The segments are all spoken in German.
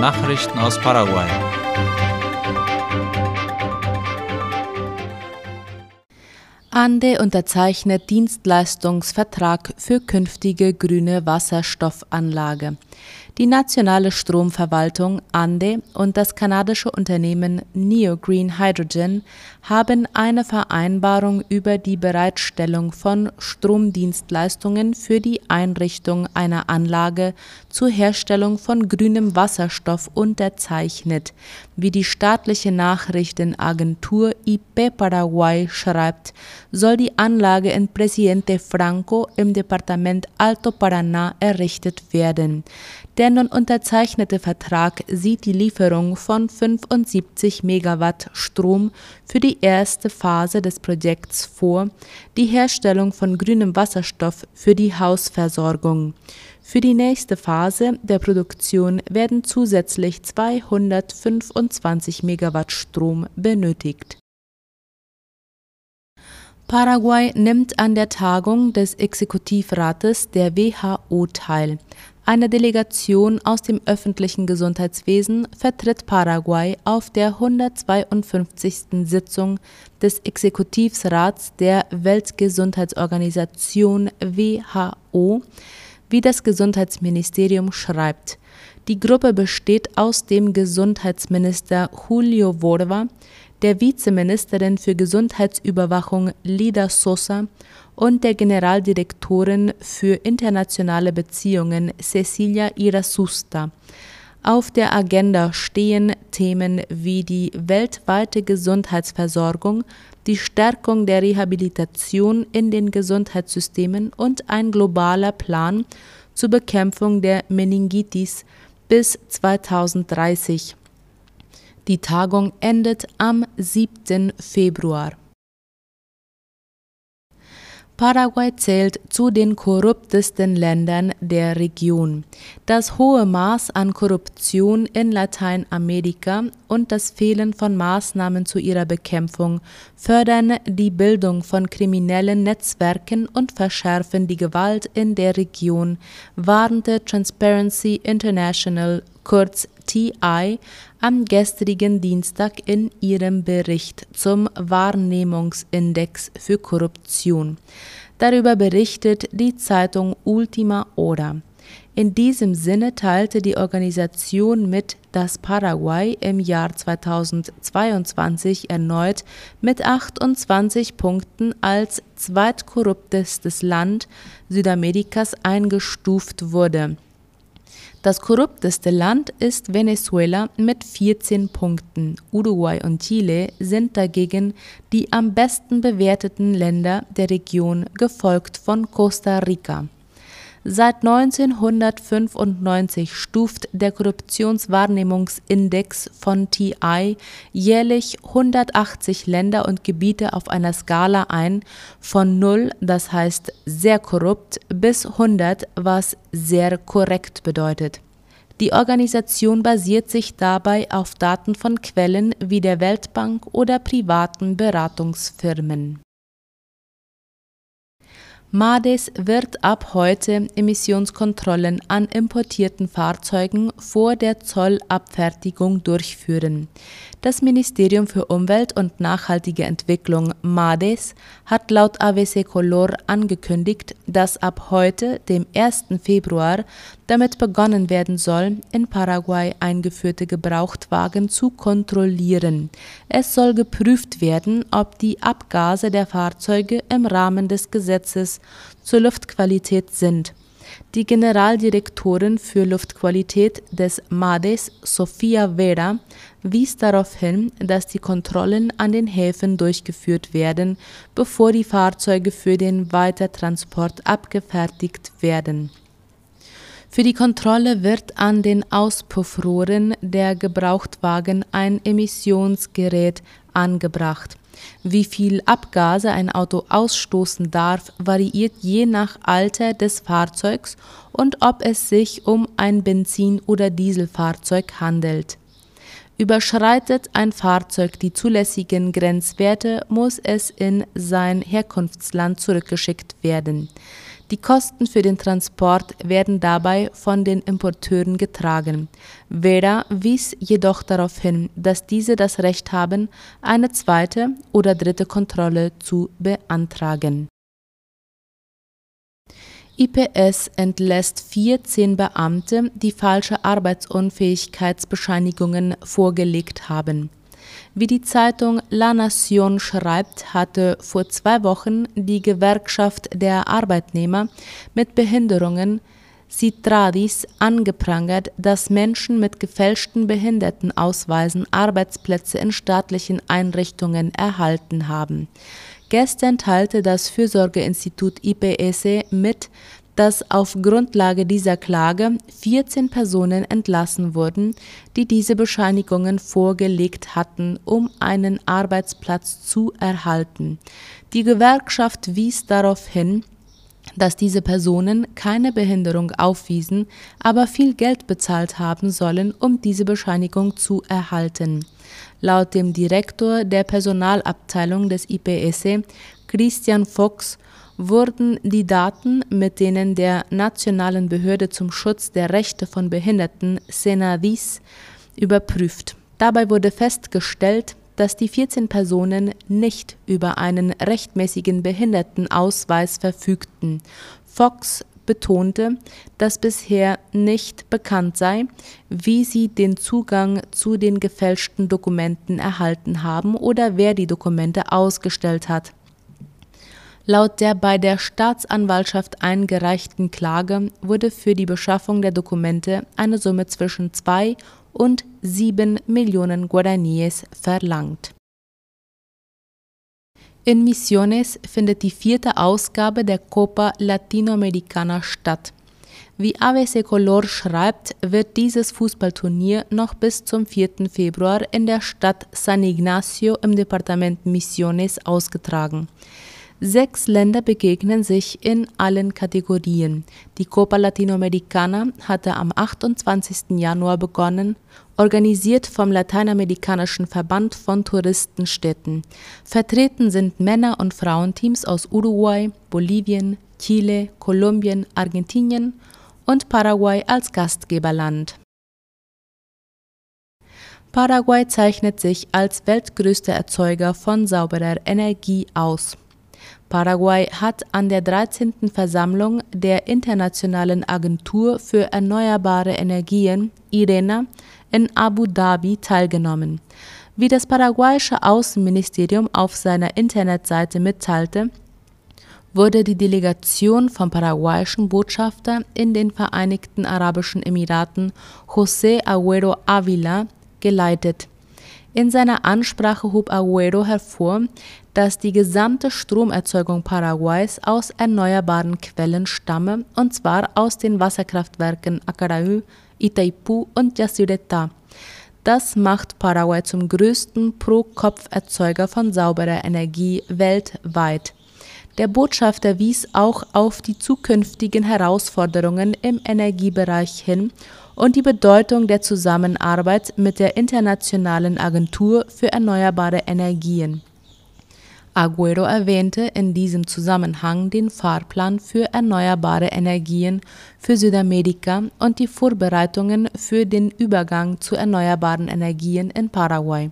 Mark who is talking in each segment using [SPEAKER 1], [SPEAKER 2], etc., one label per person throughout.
[SPEAKER 1] Nachrichten aus Paraguay.
[SPEAKER 2] Ande unterzeichnet Dienstleistungsvertrag für künftige grüne Wasserstoffanlage. Die nationale Stromverwaltung Ande und das kanadische Unternehmen Neo Green Hydrogen haben eine Vereinbarung über die Bereitstellung von Stromdienstleistungen für die Einrichtung einer Anlage zur Herstellung von grünem Wasserstoff unterzeichnet, wie die staatliche Nachrichtenagentur IP Paraguay schreibt, soll die Anlage in Presidente Franco im Departement Alto Paraná errichtet werden. Der nun unterzeichnete Vertrag sieht die Lieferung von 75 Megawatt Strom für die erste Phase des Projekts vor, die Herstellung von grünem Wasserstoff für die Hausversorgung. Für die nächste Phase der Produktion werden zusätzlich 225 Megawatt Strom benötigt. Paraguay nimmt an der Tagung des Exekutivrats der WHO teil. Eine Delegation aus dem öffentlichen Gesundheitswesen vertritt Paraguay auf der 152. Sitzung des Exekutivrats der Weltgesundheitsorganisation WHO, wie das Gesundheitsministerium schreibt. Die Gruppe besteht aus dem Gesundheitsminister Julio Borba, der Vizeministerin für Gesundheitsüberwachung Lida Sosa und der Generaldirektorin für internationale Beziehungen Cecilia Irasusta. Auf der Agenda stehen Themen wie die weltweite Gesundheitsversorgung, die Stärkung der Rehabilitation in den Gesundheitssystemen und ein globaler Plan zur Bekämpfung der Meningitis bis 2030. Die Tagung endet am 7. Februar. Paraguay zählt zu den korruptesten Ländern der Region. Das hohe Maß an Korruption in Lateinamerika und das Fehlen von Maßnahmen zu ihrer Bekämpfung fördern die Bildung von kriminellen Netzwerken und verschärfen die Gewalt in der Region, warnte Transparency International kurz TI am gestrigen Dienstag in ihrem Bericht zum Wahrnehmungsindex für Korruption. Darüber berichtet die Zeitung Ultima Hora. In diesem Sinne teilte die Organisation mit, dass Paraguay im Jahr 2022 erneut mit 28 Punkten als zweitkorruptestes Land Südamerikas eingestuft wurde. Das korrupteste Land ist Venezuela mit 14 Punkten. Uruguay und Chile sind dagegen die am besten bewerteten Länder der Region, gefolgt von Costa Rica. Seit 1995 stuft der Korruptionswahrnehmungsindex von TI jährlich 180 Länder und Gebiete auf einer Skala ein, von 0, das heißt sehr korrupt, bis 100, was sehr korrekt bedeutet. Die Organisation basiert sich dabei auf Daten von Quellen wie der Weltbank oder privaten Beratungsfirmen MADES wird ab heute Emissionskontrollen an importierten Fahrzeugen vor der Zollabfertigung durchführen. Das Ministerium für Umwelt und nachhaltige Entwicklung MADES hat laut AWC Color angekündigt, dass ab heute, dem 1. Februar, damit begonnen werden soll, in Paraguay eingeführte Gebrauchtwagen zu kontrollieren. Es soll geprüft werden, ob die Abgase der Fahrzeuge im Rahmen des Gesetzes zur Luftqualität sind. Die Generaldirektorin für Luftqualität des MADES, Sofia Vera, wies darauf hin, dass die Kontrollen an den Häfen durchgeführt werden, bevor die Fahrzeuge für den Weitertransport abgefertigt werden. Für die Kontrolle wird an den Auspuffrohren der Gebrauchtwagen ein Emissionsgerät angebracht. Wie viel Abgase ein Auto ausstoßen darf, variiert je nach Alter des Fahrzeugs und ob es sich um ein Benzin- oder Dieselfahrzeug handelt. Überschreitet ein Fahrzeug die zulässigen Grenzwerte, muss es in sein Herkunftsland zurückgeschickt werden. Die Kosten für den Transport werden dabei von den Importeuren getragen. Vera wies jedoch darauf hin, dass diese das Recht haben, eine zweite oder dritte Kontrolle zu beantragen. IPS entlässt 14 Beamte, die falsche Arbeitsunfähigkeitsbescheinigungen vorgelegt haben. Wie die Zeitung La Nation schreibt, hatte vor zwei Wochen die Gewerkschaft der Arbeitnehmer mit Behinderungen Citradis angeprangert, dass Menschen mit gefälschten Behindertenausweisen Arbeitsplätze in staatlichen Einrichtungen erhalten haben. Gestern teilte das Fürsorgeinstitut IPS mit, dass auf Grundlage dieser Klage 14 Personen entlassen wurden, die diese Bescheinigungen vorgelegt hatten, um einen Arbeitsplatz zu erhalten. Die Gewerkschaft wies darauf hin, dass diese Personen keine Behinderung aufwiesen, aber viel Geld bezahlt haben sollen, um diese Bescheinigung zu erhalten. Laut dem Direktor der Personalabteilung des IPS, Christian Fox, wurden die Daten, mit denen der Nationalen Behörde zum Schutz der Rechte von Behinderten Senadis überprüft. Dabei wurde festgestellt, dass die 14 Personen nicht über einen rechtmäßigen Behindertenausweis verfügten. Fox betonte, dass bisher nicht bekannt sei, wie sie den Zugang zu den gefälschten Dokumenten erhalten haben oder wer die Dokumente ausgestellt hat. Laut der bei der Staatsanwaltschaft eingereichten Klage wurde für die Beschaffung der Dokumente eine Summe zwischen 2 und 7 Millionen Guaraníes verlangt in Misiones findet die vierte Ausgabe der Copa Latinoamericana statt. Wie ABC Color schreibt, wird dieses Fußballturnier noch bis zum 4. Februar in der Stadt San Ignacio im Departement Misiones ausgetragen. Sechs Länder begegnen sich in allen Kategorien. Die Copa Latinoamericana hatte am 28. Januar begonnen, organisiert vom Lateinamerikanischen Verband von Touristenstädten. Vertreten sind Männer- und Frauenteams aus Uruguay, Bolivien, Chile, Kolumbien, Argentinien und Paraguay als Gastgeberland. Paraguay zeichnet sich als weltgrößter Erzeuger von sauberer Energie aus. Paraguay hat an der 13. Versammlung der Internationalen Agentur für Erneuerbare Energien IRENA in Abu Dhabi teilgenommen. Wie das paraguayische Außenministerium auf seiner Internetseite mitteilte, wurde die Delegation vom paraguayischen Botschafter in den Vereinigten Arabischen Emiraten José Agüero Ávila geleitet. In seiner Ansprache hob Agüero hervor, dass die gesamte Stromerzeugung Paraguays aus erneuerbaren Quellen stamme, und zwar aus den Wasserkraftwerken Acaraú, Itaipu und Yacyretá. Das macht Paraguay zum größten Pro-Kopf-Erzeuger von sauberer Energie weltweit. Der Botschafter wies auch auf die zukünftigen Herausforderungen im Energiebereich hin und die Bedeutung der Zusammenarbeit mit der Internationalen Agentur für Erneuerbare Energien. Agüero erwähnte in diesem Zusammenhang den Fahrplan für erneuerbare Energien für Südamerika und die Vorbereitungen für den Übergang zu erneuerbaren Energien in Paraguay.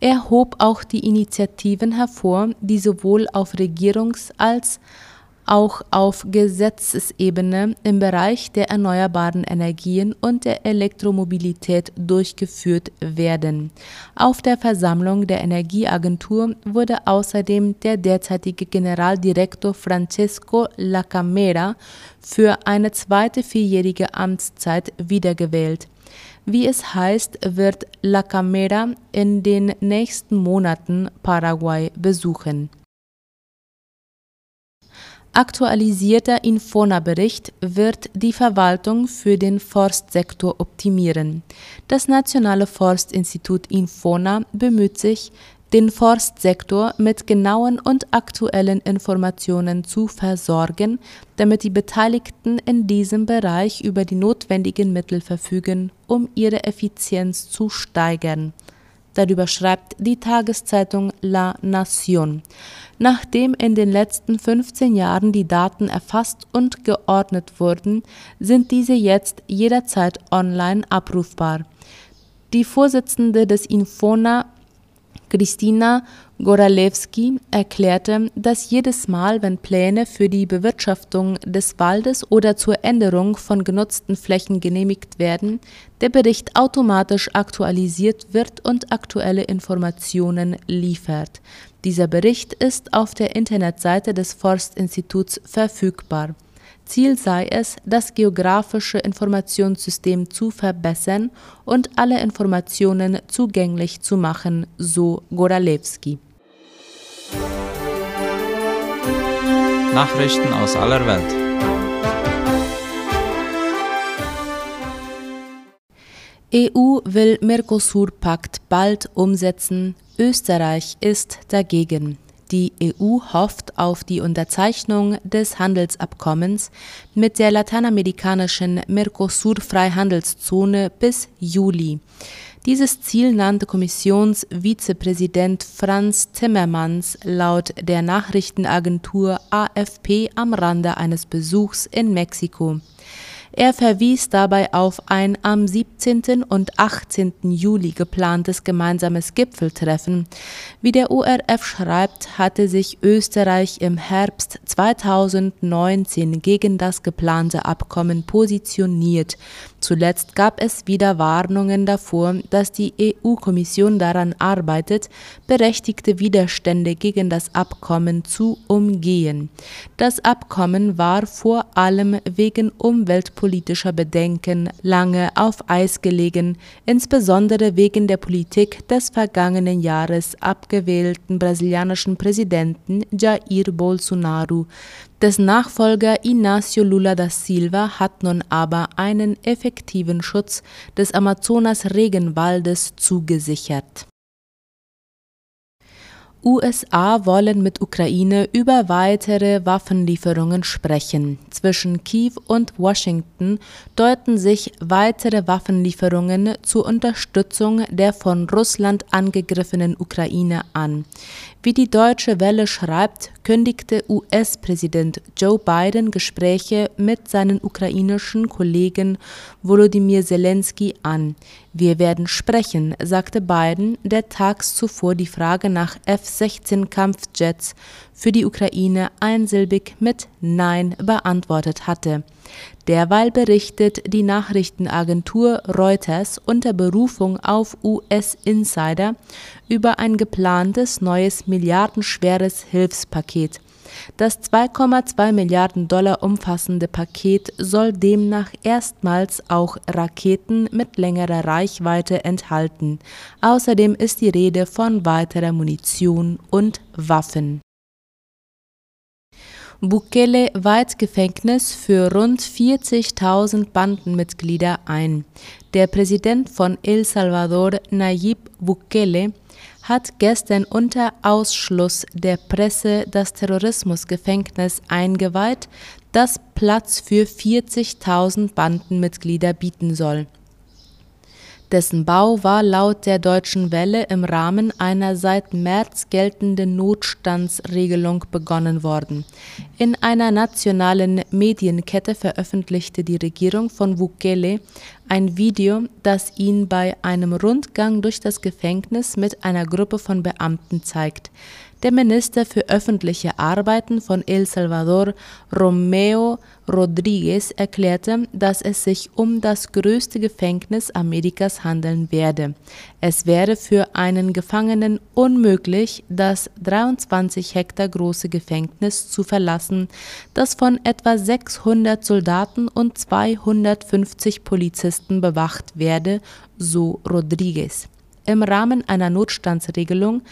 [SPEAKER 2] Er hob auch die Initiativen hervor, die sowohl auf Regierungs- als auch auf Gesetzesebene im Bereich der erneuerbaren Energien und der Elektromobilität durchgeführt werden. Auf der Versammlung der Energieagentur wurde außerdem der derzeitige Generaldirektor Francesco Lacamera für eine zweite vierjährige Amtszeit wiedergewählt. Wie es heißt, wird Lacamera in den nächsten Monaten Paraguay besuchen. Aktualisierter Infona-Bericht wird die Verwaltung für den Forstsektor optimieren. Das Nationale Forstinstitut Infona bemüht sich, den Forstsektor mit genauen und aktuellen Informationen zu versorgen, damit die Beteiligten in diesem Bereich über die notwendigen Mittel verfügen, um ihre Effizienz zu steigern. Darüber schreibt die Tageszeitung La Nation. Nachdem in den letzten 15 Jahren die Daten erfasst und geordnet wurden, sind diese jetzt jederzeit online abrufbar. Die Vorsitzende des Infona, Christina Goralewski erklärte, dass jedes Mal, wenn Pläne für die Bewirtschaftung des Waldes oder zur Änderung von genutzten Flächen genehmigt werden, der Bericht automatisch aktualisiert wird und aktuelle Informationen liefert. Dieser Bericht ist auf der Internetseite des Forstinstituts verfügbar. Ziel sei es, das geografische Informationssystem zu verbessern und alle Informationen zugänglich zu machen, so Goralewski.
[SPEAKER 1] Nachrichten aus aller Welt.
[SPEAKER 2] EU will Mercosur-Pakt bald umsetzen, Österreich ist dagegen. Die EU hofft auf die Unterzeichnung des Handelsabkommens mit der lateinamerikanischen Mercosur-Freihandelszone bis Juli. Dieses Ziel nannte Kommissionsvizepräsident Franz Timmermans laut der Nachrichtenagentur AFP am Rande eines Besuchs in Mexiko. Er verwies dabei auf ein am 17. und 18. Juli geplantes gemeinsames Gipfeltreffen. Wie der ORF schreibt, hatte sich Österreich im Herbst 2019 gegen das geplante Abkommen positioniert. Zuletzt gab es wieder Warnungen davor, dass die EU-Kommission daran arbeitet, berechtigte Widerstände gegen das Abkommen zu umgehen. Das Abkommen war vor allem wegen umweltpolitischer Bedenken lange auf Eis gelegen, insbesondere wegen der Politik des vergangenen Jahres abgewählten brasilianischen Präsidenten Jair Bolsonaro, dessen Nachfolger Inácio Lula da Silva hat nun aber einen effektiven Schutz des Amazonas-Regenwaldes zugesichert. USA wollen mit Ukraine über weitere Waffenlieferungen sprechen. Zwischen Kiew und Washington deuten sich weitere Waffenlieferungen zur Unterstützung der von Russland angegriffenen Ukraine an. Wie die Deutsche Welle schreibt, kündigte US-Präsident Joe Biden Gespräche mit seinen ukrainischen Kollegen Volodymyr Zelensky an. Wir werden sprechen, sagte Biden, der tags zuvor die Frage nach F-16 Kampfjets für die Ukraine einsilbig mit Nein beantwortet hatte. Derweil berichtet die Nachrichtenagentur Reuters unter Berufung auf US-Insider über ein geplantes neues milliardenschweres Hilfspaket. Das 2,2 Milliarden Dollar umfassende Paket soll demnach erstmals auch Raketen mit längerer Reichweite enthalten. Außerdem ist die Rede von weiterer Munition und Waffen. Bukele weiht Gefängnis für rund 40.000 Bandenmitglieder ein. Der Präsident von El Salvador, Nayib Bukele, hat gestern unter Ausschluss der Presse das Terrorismusgefängnis eingeweiht, das Platz für 40.000 Bandenmitglieder bieten soll dessen Bau war laut der Deutschen Welle im Rahmen einer seit März geltenden Notstandsregelung begonnen worden. In einer nationalen Medienkette veröffentlichte die Regierung von Bukele ein Video, das ihn bei einem Rundgang durch das Gefängnis mit einer Gruppe von Beamten zeigt. Der Minister für öffentliche Arbeiten von El Salvador, Romeo Rodriguez, erklärte, dass es sich um das größte Gefängnis Amerikas handeln werde. Es wäre für einen Gefangenen unmöglich, das 23 Hektar große Gefängnis zu verlassen, das von etwa 600 Soldaten und 250 Polizisten bewacht werde, so Rodriguez. Im Rahmen einer Notstandsregelung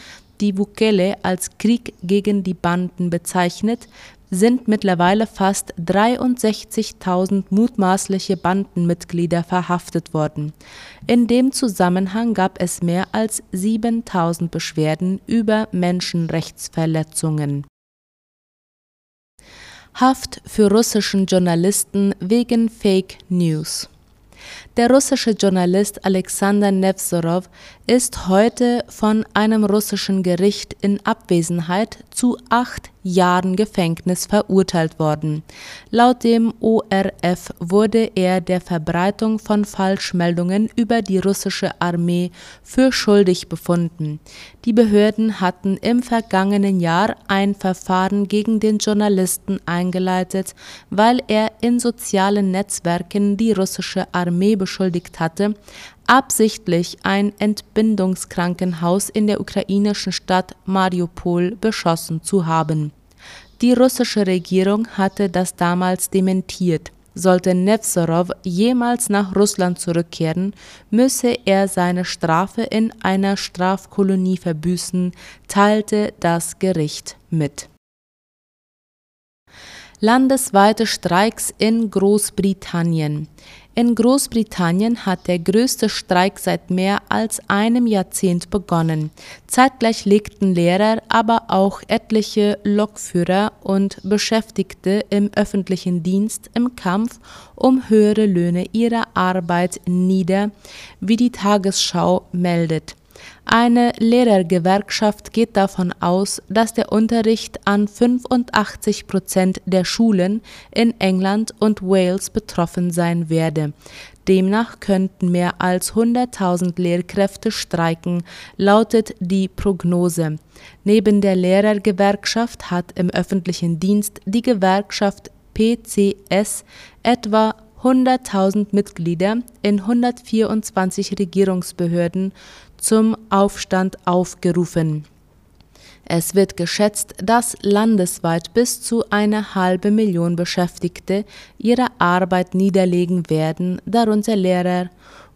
[SPEAKER 2] die Bukele als Krieg gegen die Banden bezeichnet, sind mittlerweile fast 63.000 mutmaßliche Bandenmitglieder verhaftet worden. In dem Zusammenhang gab es mehr als 7.000 Beschwerden über Menschenrechtsverletzungen. Haft für russischen Journalisten wegen Fake News. Der russische Journalist Alexander Nevzorov ist heute von einem russischen Gericht in Abwesenheit zu acht Jahren Gefängnis verurteilt worden. Laut dem ORF wurde er der Verbreitung von Falschmeldungen über die russische Armee für schuldig befunden. Die Behörden hatten im vergangenen Jahr ein Verfahren gegen den Journalisten eingeleitet, weil er in sozialen Netzwerken die russische Armee beschuldigt hatte, absichtlich ein Entbindungskrankenhaus in der ukrainischen Stadt Mariupol beschossen zu haben. Die russische Regierung hatte das damals dementiert. Sollte Nevzorov jemals nach Russland zurückkehren, müsse er seine Strafe in einer Strafkolonie verbüßen, teilte das Gericht mit. Landesweite Streiks in Großbritannien. In Großbritannien hat der größte Streik seit mehr als einem Jahrzehnt begonnen. Zeitgleich legten Lehrer, aber auch etliche Lokführer und Beschäftigte im öffentlichen Dienst im Kampf um höhere Löhne ihre Arbeit nieder, wie die Tagesschau meldet. Eine Lehrergewerkschaft geht davon aus, dass der Unterricht an 85 Prozent der Schulen in England und Wales betroffen sein werde. Demnach könnten mehr als 100.000 Lehrkräfte streiken, lautet die Prognose. Neben der Lehrergewerkschaft hat im öffentlichen Dienst die Gewerkschaft PCS etwa 100.000 Mitglieder in 124 Regierungsbehörden zum Aufstand aufgerufen. Es wird geschätzt, dass landesweit bis zu eine halbe Million Beschäftigte ihre Arbeit niederlegen werden, darunter Lehrer,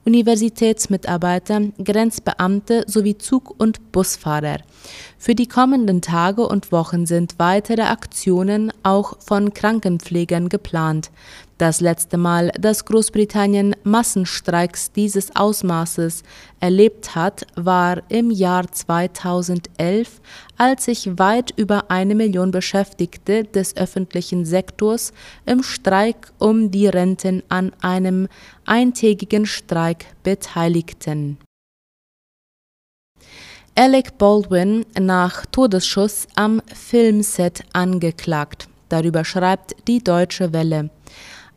[SPEAKER 2] Universitätsmitarbeiter, Grenzbeamte sowie Zug- und Busfahrer. Für die kommenden Tage und Wochen sind weitere Aktionen auch von Krankenpflegern geplant. Das letzte Mal, dass Großbritannien Massenstreiks dieses Ausmaßes erlebt hat, war im Jahr 2011, als sich weit über eine Million Beschäftigte des öffentlichen Sektors im Streik um die Renten an einem eintägigen Streik beteiligten. Alec Baldwin nach Todesschuss am Filmset angeklagt. Darüber schreibt die Deutsche Welle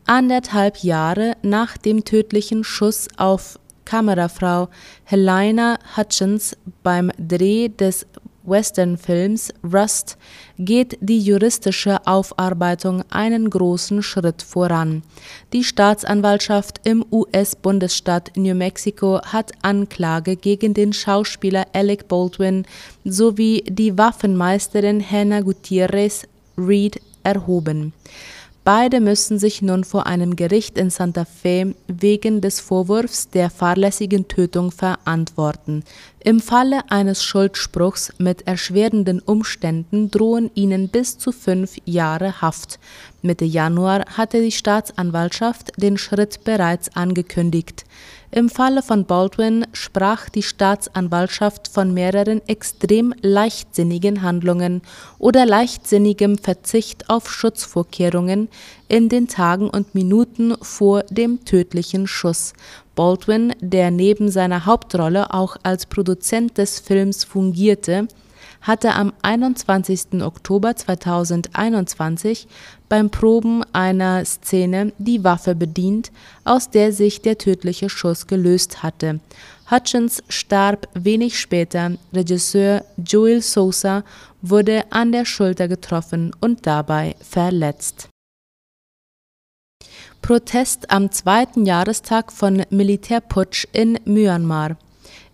[SPEAKER 2] anderthalb Jahre nach dem tödlichen Schuss auf Kamerafrau Helena Hutchins beim Dreh des Westernfilms Rust geht die juristische Aufarbeitung einen großen Schritt voran. Die Staatsanwaltschaft im US-Bundesstaat New Mexico hat Anklage gegen den Schauspieler Alec Baldwin sowie die Waffenmeisterin Hannah Gutierrez Reed erhoben. Beide müssen sich nun vor einem Gericht in Santa Fe wegen des Vorwurfs der fahrlässigen Tötung verantworten. Im Falle eines Schuldspruchs mit erschwerenden Umständen drohen ihnen bis zu fünf Jahre Haft. Mitte Januar hatte die Staatsanwaltschaft den Schritt bereits angekündigt. Im Falle von Baldwin sprach die Staatsanwaltschaft von mehreren extrem leichtsinnigen Handlungen oder leichtsinnigem Verzicht auf Schutzvorkehrungen in den Tagen und Minuten vor dem tödlichen Schuss. Baldwin, der neben seiner Hauptrolle auch als Produzent des Films fungierte, hatte am 21. Oktober 2021 beim Proben einer Szene die Waffe bedient, aus der sich der tödliche Schuss gelöst hatte. Hutchins starb wenig später, Regisseur Joel Sosa wurde an der Schulter getroffen und dabei verletzt. Protest am zweiten Jahrestag von Militärputsch in Myanmar.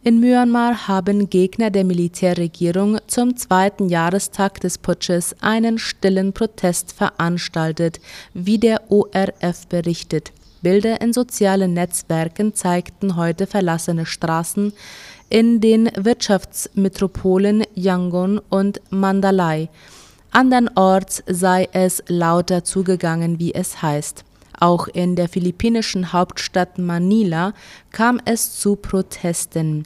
[SPEAKER 2] In Myanmar haben Gegner der Militärregierung zum zweiten Jahrestag des Putsches einen stillen Protest veranstaltet, wie der ORF berichtet. Bilder in sozialen Netzwerken zeigten heute verlassene Straßen in den Wirtschaftsmetropolen Yangon und Mandalay. Andernorts sei es lauter zugegangen, wie es heißt. Auch in der philippinischen Hauptstadt Manila kam es zu Protesten.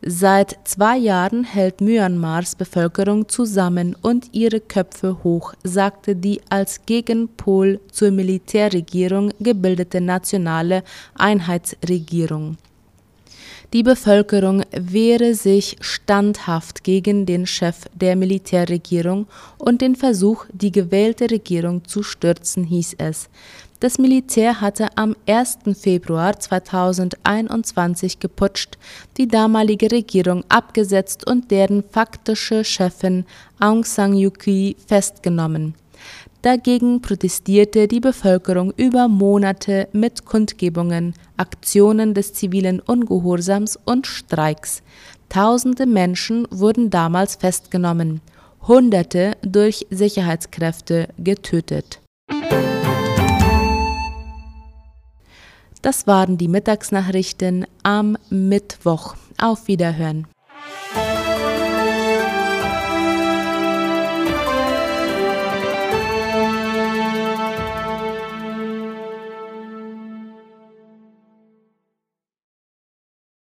[SPEAKER 2] Seit zwei Jahren hält Myanmars Bevölkerung zusammen und ihre Köpfe hoch, sagte die als Gegenpol zur Militärregierung gebildete nationale Einheitsregierung. Die Bevölkerung wehre sich standhaft gegen den Chef der Militärregierung und den Versuch, die gewählte Regierung zu stürzen, hieß es. Das Militär hatte am 1. Februar 2021 geputscht, die damalige Regierung abgesetzt und deren faktische Chefin Aung San Suu Kyi festgenommen. Dagegen protestierte die Bevölkerung über Monate mit Kundgebungen, Aktionen des zivilen Ungehorsams und Streiks. Tausende Menschen wurden damals festgenommen, Hunderte durch Sicherheitskräfte getötet. Das waren die Mittagsnachrichten am Mittwoch. Auf Wiederhören.